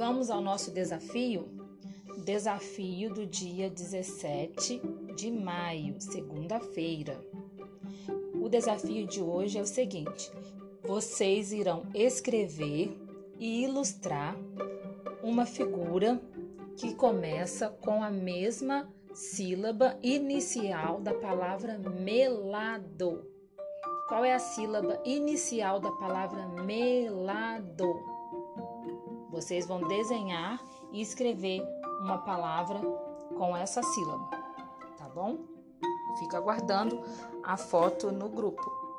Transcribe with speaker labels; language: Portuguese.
Speaker 1: Vamos ao nosso desafio? Desafio do dia 17 de maio, segunda-feira. O desafio de hoje é o seguinte: vocês irão escrever e ilustrar uma figura que começa com a mesma sílaba inicial da palavra melado. Qual é a sílaba inicial da palavra melado? Vocês vão desenhar e escrever uma palavra com essa sílaba, tá bom? Fica aguardando a foto no grupo.